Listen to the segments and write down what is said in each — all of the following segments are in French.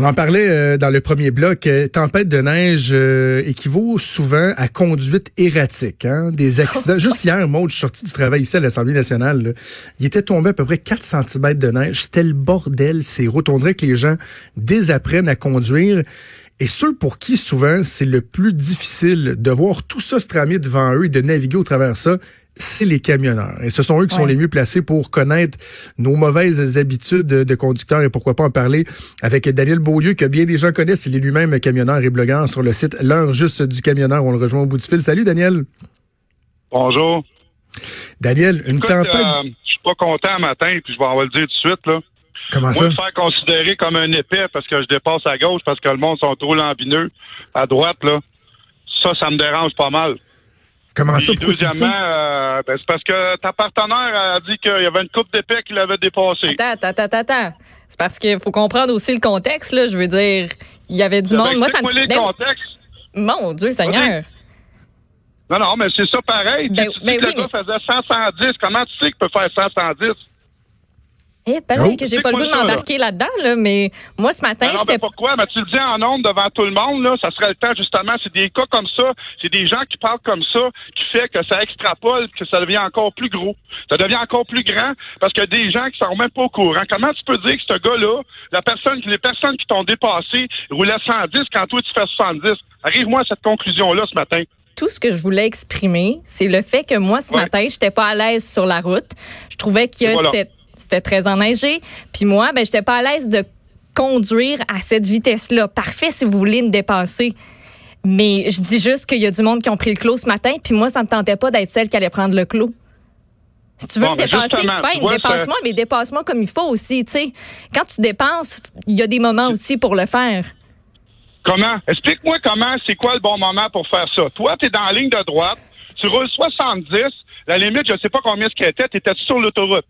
On en parlait euh, dans le premier bloc. Euh, tempête de neige euh, équivaut souvent à conduite erratique. Hein? Des accidents. Juste hier, Maud, je suis sorti du travail ici à l'Assemblée nationale. là. Il était tombé à peu près 4 cm de neige. C'était le bordel, ces routes. On dirait que les gens désapprennent à conduire. Et ceux pour qui souvent c'est le plus difficile de voir tout ça se tramer devant eux et de naviguer au travers ça, c'est les camionneurs. Et ce sont eux qui sont Ouais. les mieux placés pour connaître nos mauvaises habitudes de conducteurs et pourquoi pas en parler avec Daniel Beaulieu, que bien des gens connaissent. Il est lui-même camionneur et blogueur sur le site L'heure juste du camionneur. On le rejoint au bout du fil. Salut Daniel. Bonjour. Daniel, une Écoute, tempête. euh, je suis pas content un matin, puis je vais en le dire tout de suite. Là. Comment Moi, ça? me faire considérer comme un épais parce que je dépasse à gauche, parce que le monde sont trop lambineux. À droite, là, ça, ça me dérange pas mal. Comment ça? Puis, Pourquoi tu dis deuxièmement, ça? euh, ben, c'est parce que ta partenaire a dit qu'il y avait une coupe d'épais qui l'avait dépassé. Attends, attends, attends, attends. C'est parce qu'il faut comprendre aussi le contexte, là. Je veux dire, il y avait du Ben, monde. Moi, ça me. les Ben, contextes. mon Dieu, Seigneur. Non, non, mais c'est ça pareil. Ben- tu dis que oui, le gars faisait 100, 110. Comment tu sais qu'il peut faire 100, 110? Eh, Oh. que j'ai pas le goût de m'embarquer là-dedans, là, mais moi, ce matin, Ben j'étais. ben pourquoi? Ben, tu le dis en nombre devant tout le monde, là, ça serait le temps, justement. C'est des cas comme ça, c'est des gens qui parlent comme ça, qui fait que ça extrapole, que ça devient encore plus gros. Ça devient encore plus grand parce que des gens qui sont même pas au courant. Comment tu peux dire que ce gars-là, la personne, les personnes qui t'ont dépassé roulaient 110 quand toi tu fais 70? Arrive-moi à cette conclusion-là ce matin. tout ce que je voulais exprimer, c'est le fait que moi, ce Ouais. matin, j'étais pas à l'aise sur la route. Je trouvais que Voilà. c'était, c'était très enneigé. Puis moi, ben, j'étais pas à l'aise de conduire à cette vitesse-là. Parfait si vous voulez me dépasser. Mais je dis juste qu'il y a du monde qui ont pris le clos ce matin, puis moi, ça me tentait pas d'être celle qui allait prendre le clos. Si tu veux Bon, me ben, dépasser, fine, dépasse-moi, mais dépasse-moi comme il faut aussi, tu sais. Quand tu dépenses, il y a des moments aussi pour le faire. Comment? Explique-moi comment, c'est quoi le bon moment pour faire ça. Toi, tu es dans la ligne de droite, tu roules 70, la limite, je sais pas combien ce qu'elle était, tu étais sur l'autoroute.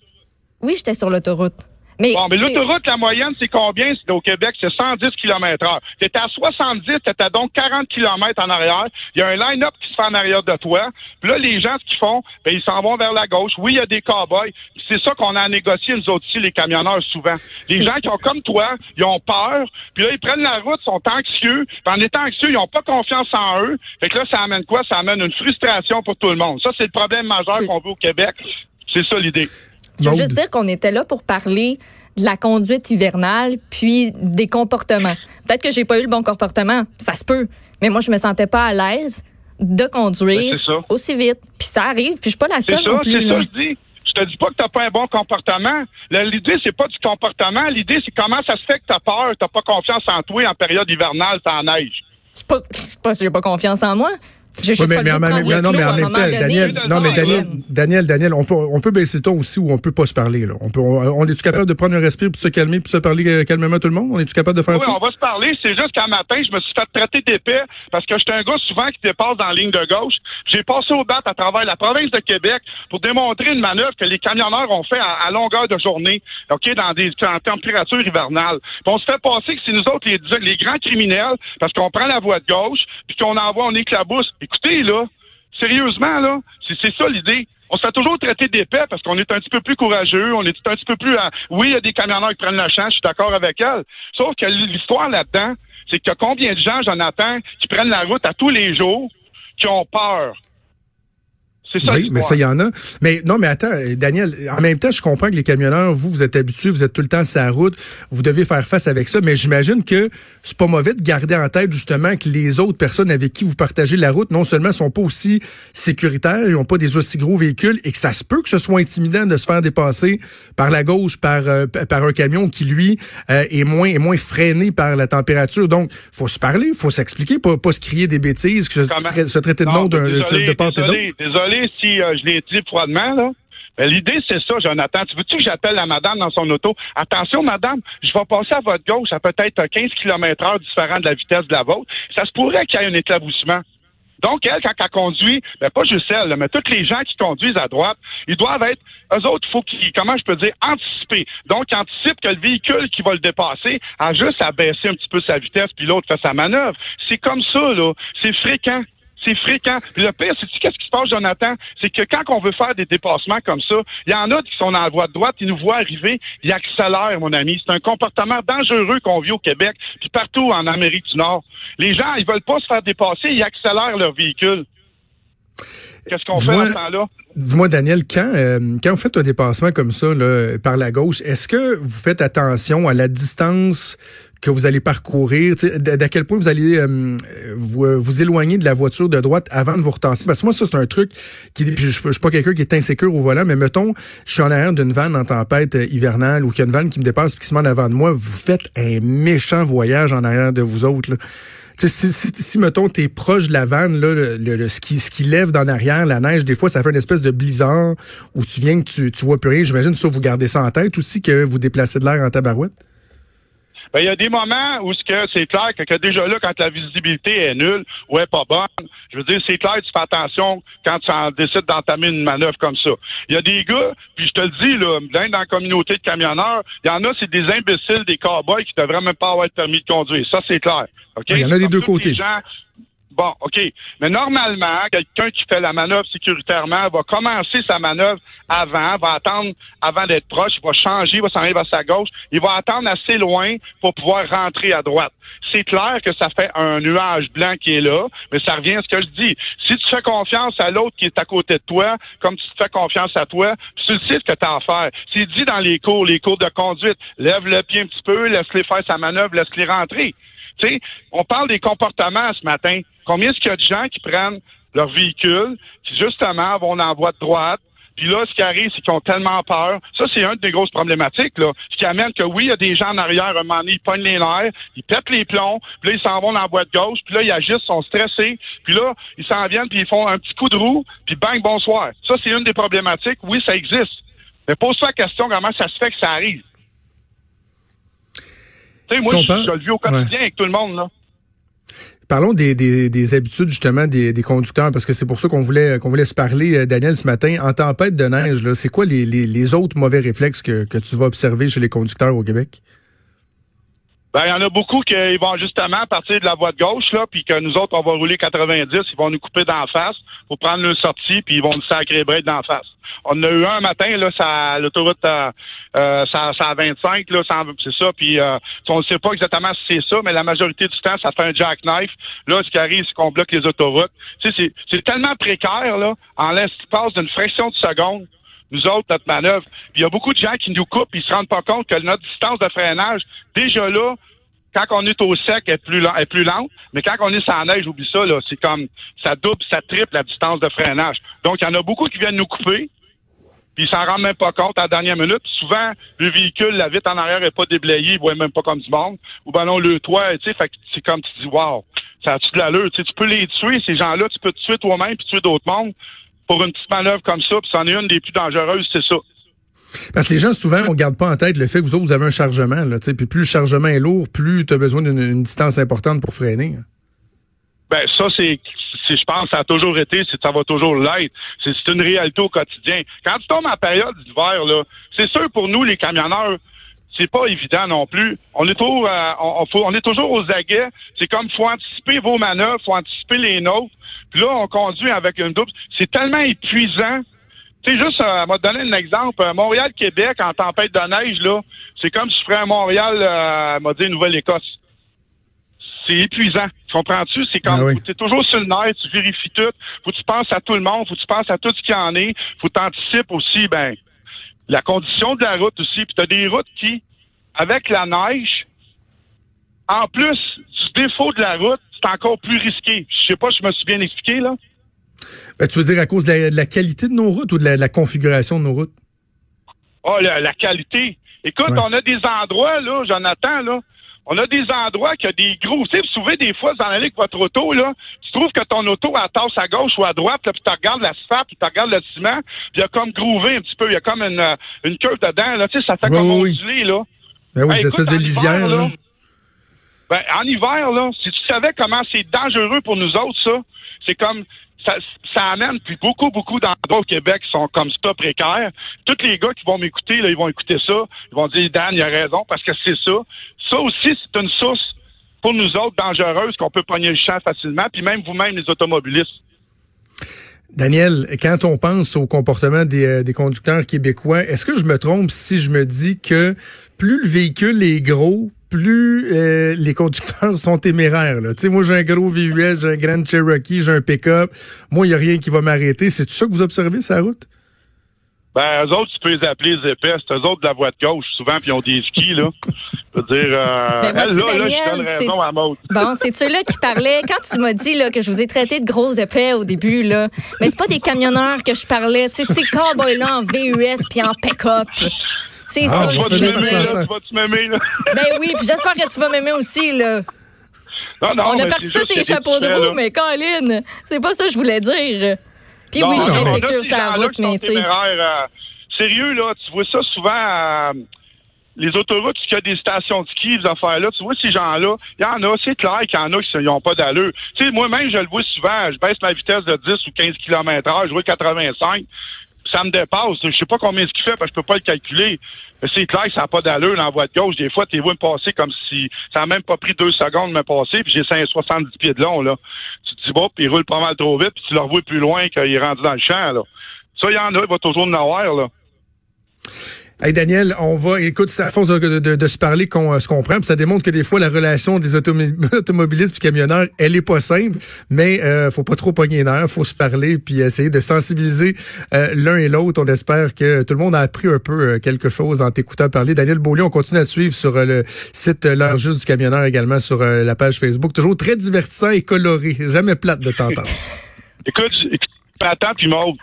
Oui, j'étais sur l'autoroute. Mais, Bon, mais l'autoroute, la moyenne, c'est combien? Au Québec, c'est 110 km heure. T'étais à 70, t'étais donc 40 km en arrière. Il y a un line-up qui se fait en arrière de toi. Puis là, les gens, ce qu'ils font, ben, ils s'en vont vers la gauche. Oui, il y a des cow-boys. C'est ça qu'on a à négocier, nous autres ici, les camionneurs, souvent. Les gens qui ont, comme toi, ils ont peur. Puis là, ils prennent la route, sont anxieux. Puis en étant anxieux, ils n'ont pas confiance en eux. Fait que là, ça amène quoi? Ça amène une frustration pour tout le monde. Ça, c'est le problème majeur Je- qu'on veut au Québec. C'est ça l'idée. Je veux juste dire qu'on était là pour parler de la conduite hivernale puis des comportements. Peut-être que j'ai pas eu le bon comportement, ça se peut, mais moi je me sentais pas à l'aise de conduire Ben, c'est ça. aussi vite. Puis ça arrive, puis je suis pas la C'est seule ça, non plus. c'est là. ça, je dis. Je te dis pas que t'as pas un bon comportement. L'idée, c'est pas du comportement. L'idée, c'est comment ça se fait que t'as peur, t'as pas confiance en toi en période hivernale, sans neige. C'est pas, c'est pas que j'ai pas confiance en moi. J'ai Oui, mais, pas mais le non, mais en même temps. Daniel, non, mais Daniel. Daniel, Daniel, on peut, on peut baisser le ton aussi ou on peut pas se parler, là. On peut, on, on est-tu capable de prendre un respire puis de se calmer puis se parler euh, calmement tout le monde? On est-tu capable de faire Oui, ça? on va se parler. C'est juste qu'un matin, je me suis fait traiter d'épais parce que j'étais un gars souvent qui dépasse dans la ligne de gauche. J'ai passé au bat à travers la province de Québec pour démontrer une manœuvre que les camionneurs ont fait à, à longueur de journée, OK, dans des en température hivernale. Puis on se fait passer que c'est nous autres les, les grands criminels parce qu'on prend la voie de gauche puis qu'on envoie, on éclabousse. Écoutez, là, sérieusement, là, c'est ça l'idée. On se fait toujours traiter d'épais parce qu'on est un petit peu plus courageux, on est un petit peu plus... à- Oui, il y a des camionneurs qui prennent le champ, je suis d'accord avec elle. Sauf que l'histoire là-dedans, c'est a combien de gens, Jonathan, qui prennent la route à tous les jours, qui ont peur? C'est ça Oui, mais ça, il y en a. Mais non, mais attends, euh, Daniel, en même temps, je comprends que les camionneurs, vous, vous êtes habitués, vous êtes tout le temps sur la route, vous devez faire face avec ça, mais j'imagine que c'est pas mauvais de garder en tête justement que les autres personnes avec qui vous partagez la route, non seulement sont pas aussi sécuritaires, ils ont pas des aussi gros véhicules, et que ça se peut que ce soit intimidant de se faire dépasser par la gauche, par euh, par un camion qui lui euh, est moins est moins freiné par la température. Donc, faut se parler, faut s'expliquer, pas, pas se crier des bêtises, que se, traiter de nom d'un- de part et d'autre. désolé, si euh, je l'ai dit froidement, là. Mais L'idée, c'est ça, Jonathan. Tu veux-tu que j'appelle la madame dans son auto? Attention, madame, je vais passer à votre gauche à peut-être 15 km heure différent de la vitesse de la vôtre. Ça se pourrait qu'il y ait un éclaboussement. Donc, elle, quand elle conduit, ben pas juste elle, mais tous les gens qui conduisent à droite, ils doivent être, eux autres, il faut qu'ils, comment je peux dire, anticiper. Donc, ils anticipent que le véhicule qui va le dépasser a juste à baisser un petit peu sa vitesse, puis l'autre fait sa manœuvre. C'est comme ça, là. C'est fréquent. C'est fréquent. Puis le pire, c'est qu'est-ce qui se passe, Jonathan? C'est que quand on veut faire des dépassements comme ça, il y en a qui sont dans la voie de droite, ils nous voient arriver, ils accélèrent, mon ami. C'est un comportement dangereux qu'on vit au Québec, puis partout en Amérique du Nord. Les gens, ils veulent pas se faire dépasser, ils accélèrent leur véhicule. Qu'est-ce qu'on fait à ce temps-là? Dis-moi, Daniel, quand, euh, quand vous faites un dépassement comme ça là, par la gauche, est-ce que vous faites attention à la distance que vous allez parcourir, d'à quel point vous allez euh, vous, euh, vous, éloigner de la voiture de droite avant de vous retasser? Parce que moi, ça, c'est un truc qui. Je, je, suis pas quelqu'un qui est insécure au volant, mais mettons, je suis en arrière d'une vanne en tempête hivernale ou qu'il y a une vanne qui me dépasse et qui se met en avant de moi, vous faites un méchant voyage en arrière de vous autres. Si, si, si, mettons, t'es proche de la vanne, là, le, le, ce, qui, ce qui lève dans l'arrière, la neige, des fois, ça fait une espèce de blizzard où tu viens que tu, tu vois plus rien. J'imagine ça, vous gardez ça en tête aussi, que vous déplacez de l'air en tabarouette? Ben, il y a des moments où c'est clair que, déjà là, quand la visibilité est nulle ou est pas bonne, je veux dire, c'est clair, tu fais attention quand tu en décides d'entamer une manœuvre comme ça. Il y a des gars, puis je te le dis, là, dans la communauté de camionneurs, il y en a, c'est des imbéciles, des cowboys qui devraient même pas avoir de permis de conduire. Ça, c'est clair. Il y en a des deux côtés. Bon, OK. Mais normalement, quelqu'un qui fait la manœuvre sécuritairement va commencer sa manœuvre avant, va attendre avant d'être proche, il va changer, il va s'en aller vers sa gauche, il va attendre assez loin pour pouvoir rentrer à droite. C'est clair que ça fait un nuage blanc qui est là, mais ça revient à ce que je dis. Si tu fais confiance à l'autre qui est à côté de toi, comme tu te fais confiance à toi, tu sais ce que tu as à faire. C'est dit dans les cours, les cours de conduite, lève le pied un petit peu, laisse-les faire sa manœuvre, laisse-les rentrer. Tu sais, on parle des comportements ce matin. Combien est-ce qu'il y a de gens qui prennent leur véhicule, qui justement vont en voie de droite, puis là, ce qui arrive, c'est qu'ils ont tellement peur. Ça, c'est une des grosses problématiques, là. Ce qui amène que oui, il y a des gens en arrière, un moment donné, ils pognent les nerfs, ils pètent les plombs, puis là, ils s'en vont dans la boîte gauche, puis là, ils agissent, sont stressés, puis là, ils s'en viennent, puis ils font un petit coup de roue, puis bang, bonsoir. Ça, c'est une des problématiques. Oui, ça existe. Mais pose-toi la question comment ça se fait que ça arrive? Tu sais, moi, je, je, le vis au quotidien avec tout le monde, là. Parlons des, des, des, habitudes justement des, des conducteurs, parce que c'est pour ça qu'on voulait qu'on voulait se parler, euh, Daniel, ce matin. En tempête de neige, c'est quoi les, les, les, autres mauvais réflexes que, que tu vas observer chez les conducteurs au Québec? Ben, il y en a beaucoup qui vont justement partir de la voie de gauche, là, puis que nous autres, on va rouler 90, ils vont nous couper d'en face pour prendre le sortie, puis ils vont nous sacrer break d'en face. On a eu un matin, là, ça, l'autoroute, euh, euh ça, ça 25, là, c'est ça, puis euh, on ne sait pas exactement si c'est ça, mais la majorité du temps, ça fait un jackknife. Là, ce qui arrive, c'est qu'on bloque les autoroutes. Tu sais, c'est, tellement précaire, là, en l'espace d'une fraction de seconde, nous autres, notre manœuvre. Il y a beaucoup de gens qui nous coupent, ils se rendent pas compte que notre distance de freinage, déjà là, quand on est au sec, est plus, est plus lente, mais quand on est sans neige, oublie ça, là, c'est comme ça double, ça triple la distance de freinage. Donc, il y en a beaucoup qui viennent nous couper, puis ils s'en rendent même pas compte à la dernière minute. souvent, le véhicule, la vitre en arrière est pas déblayée, ils voient même pas comme du monde. Ou ben non, le toit, tu sais, fait c'est comme tu dis, wow, ça a-tu de l'allure? Tu, tu peux les tuer, ces gens-là, tu peux te tuer toi-même puis tuer d'autres mondes pour une petite manœuvre comme ça, puis c'en est une des plus dangereuses, c'est ça. Parce que les gens, souvent, on garde pas en tête le fait que vous autres, vous avez un chargement. Puis plus le chargement est lourd, plus tu as besoin d'une distance importante pour freiner. Hein. Ben ça, c'est, je pense, ça a toujours été, ça va toujours l'être. C'est, une réalité au quotidien. Quand tu tombes en période d'hiver, c'est sûr pour nous, les camionneurs, c'est pas évident non plus. On est toujours, euh, on, est toujours aux aguets. C'est comme faut anticiper vos manœuvres, faut anticiper les nôtres. Puis là, on conduit avec une double. C'est tellement épuisant tu sais, juste, euh, m'a donné un exemple. Euh, Montréal-Québec en tempête de neige, là, c'est comme si je ferais un Montréal, euh, m'a dit Nouvelle-Écosse. C'est épuisant. Tu comprends-tu? C'est comme, ah tu es toujours sur le nerf, tu vérifies tout. Faut que tu penses à tout le monde, faut que tu penses à tout ce qu'il y en est. Faut que tu anticipes aussi, ben, la condition de la route aussi. Puis tu as des routes qui, avec la neige, en plus du défaut de la route, c'est encore plus risqué. Je sais pas si je me suis bien expliqué, là. Ben, tu veux dire à cause de la, qualité de nos routes ou de la, configuration de nos routes? Oh, la, qualité. Écoute, on a des endroits, là, Jonathan, là, on a des endroits qui a des gros. Tu sais, vous souvent, des fois, dans l'allée avec votre auto, là, tu trouves que ton auto, elle tasse à gauche ou à droite, là, puis tu regardes l'asphalte, puis tu regardes le ciment, puis il y a comme groové un petit peu, il y a comme une, une curve dedans, là, tu sais, ça fait comme ondulé, là. Ben oui, ben, espèces de lisière, là. Ben, en hiver, là, si tu savais comment c'est dangereux pour nous autres, ça, c'est comme ça, ça amène puis beaucoup, beaucoup d'endroits au Québec sont comme ça précaires. Tous les gars qui vont m'écouter, là, ils vont écouter ça. Ils vont dire Dan, il a raison, parce que c'est ça. Ça aussi, c'est une source pour nous autres dangereuse, qu'on peut pogner le champ facilement, puis même vous-même, les automobilistes. Daniel, quand on pense au comportement des, euh, des conducteurs québécois, est-ce que je me trompe si je me dis que plus le véhicule est gros, plus euh, les conducteurs sont téméraires. Là. moi, j'ai un gros VUS, j'ai un Grand Cherokee, j'ai un pick-up. Moi, il n'y a rien qui va m'arrêter. C'est tout ça que vous observez sur la route? Ben, eux autres, tu peux les appeler les épais. C'est eux autres de la voie de gauche, souvent, puis ils ont des skis, là. Je veux dire, euh, Ben, vois-tu, là, là, Daniel, je donne raison c'est- à Maud. Bon, c'est ceux-là qui parlaient. Quand tu m'as dit là, que je vous ai traité de gros épais au début, là, mais c'est pas des camionneurs que je parlais. Tu sais, tu sais, cowboy-là en VUS puis en pick-up. C'est Ah, ça, vous je Tu vas-tu m'aimer, là? Tu vas-tu m'aimer, là? Ben oui, puis j'espère que tu vas m'aimer aussi, là. Non, non, On a parti ça, c'est chapeaux des de roue, mais Colin, c'est pas ça que je voulais dire. Puis Non, oui, je suis insécure sur la route, mais tu sais. euh, sérieux, là, tu vois ça souvent à les autoroutes, il y a des stations de ski, ces affaires-là. Tu vois ces gens-là, il y en a, c'est clair qu'il y en a qui n'ont pas d'allure. Tu sais, moi-même, je le vois souvent, je baisse ma vitesse de 10 ou 15 km heure, je vois 85 ça me dépasse. Je sais pas combien ce qu'il fait parce que je peux pas le calculer. C'est clair que ça n'a pas d'allure voie de gauche. Des fois, tu les vois me passer comme si ça n'a même pas pris deux secondes de me passer, puis j'ai 570 pieds de long, là. Tu te dis, bon, puis il roule pas mal trop vite, puis tu le revois plus loin qu'il est rendu dans le champ, là. Ça, il y en a, il va toujours en avoir, là. Hey Daniel, on va, écoute, c'est à force de, se parler qu'on euh, se comprend, puis ça démontre que des fois la relation des automobilistes puis camionneurs, elle est pas simple, mais euh, faut pas trop pogner nerfs, faut se parler puis essayer de sensibiliser euh, l'un et l'autre. On espère que tout le monde a appris un peu euh, quelque chose en t'écoutant parler. Daniel Beaulieu, on continue à te suivre sur euh, le site euh, L'heure juste du camionneur également sur euh, la page Facebook, toujours très divertissant et coloré, jamais plate de t'entendre. Écoute, écoute, attends, puis Maud.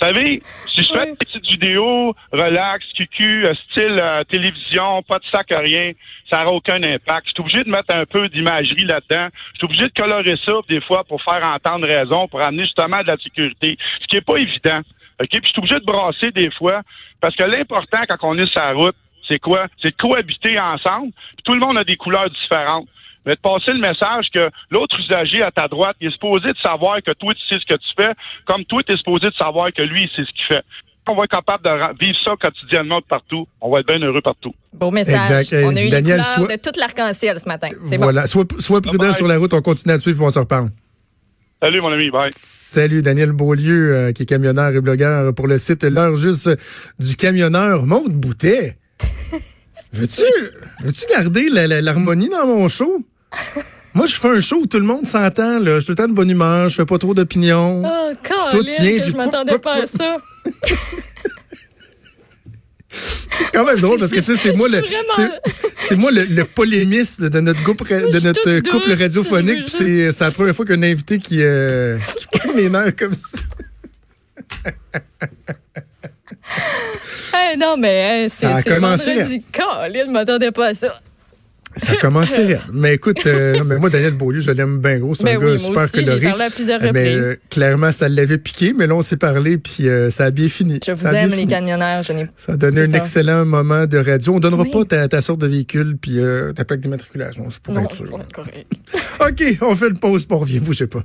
Vous savez, si je fais Oui. une petite vidéo, relax, QQ, euh, style euh, télévision, pas de sac, rien, ça n'aura aucun impact. Je suis obligé de mettre un peu d'imagerie là-dedans. Je suis obligé de colorer ça des fois pour faire entendre raison, pour amener justement de la sécurité, ce qui est pas évident. OK? Puis je suis obligé de brasser des fois, parce que l'important quand on est sur la route, c'est quoi? C'est de cohabiter ensemble. Puis tout le monde a des couleurs différentes. Mais de passer le message que l'autre usager à ta droite, il est supposé de savoir que toi, tu sais ce que tu fais, comme toi, tu es supposé de savoir que lui, il sait ce qu'il fait. On va être capable de vivre ça quotidiennement de partout. On va être bien heureux partout. Beau message. Exact. On a eu Daniel, les de toute l'arc-en-ciel ce matin. C'est bon. Voilà, sois, sois prudent sur la route, on continue à suivre, on se reparle. Salut, mon ami. Bye. Salut Daniel Beaulieu, euh, qui est camionneur et blogueur pour le site L'heure juste du camionneur. Maude Boutet, veux-tu veux-tu garder l'harmonie dans mon show? Moi, je fais un show où tout le monde s'entend. là. Je suis tout le temps de bonne humeur, je fais pas trop d'opinions. Oh, tu viens, que je m'attendais pas à ça. C'est quand même drôle parce que tu sais, c'est moi le vraiment- c'est- moi le, le polémiste de notre couple Je de notre toute couple douce, radiophonique. puis C'est c'est la première fois qu'un invité qui euh, qui prend mes nerfs comme ça. Hey, non, mais hey, c'est c'est vendredi. Colin, je m'attendais pas à ça. Ça a commencé raide. Mais écoute, euh, mais moi, Daniel Beaulieu, je l'aime bien gros. C'est Ben un oui, gars super aussi, coloré. parlé à plusieurs Euh, Mais reprises. euh, clairement, ça l'avait piqué, mais là, on s'est parlé, puis euh, ça a bien fini. Je vous Ça aime, les fini. camionneurs. Je n'ai Ça a donné un ça. excellent moment de radio. On donnera Oui. pas ta, ta sorte de véhicule puis euh, ta plaque d'immatriculation, je pourrais Non, être sûr. correct. OK, on fait une pause, pour revient, bougez pas.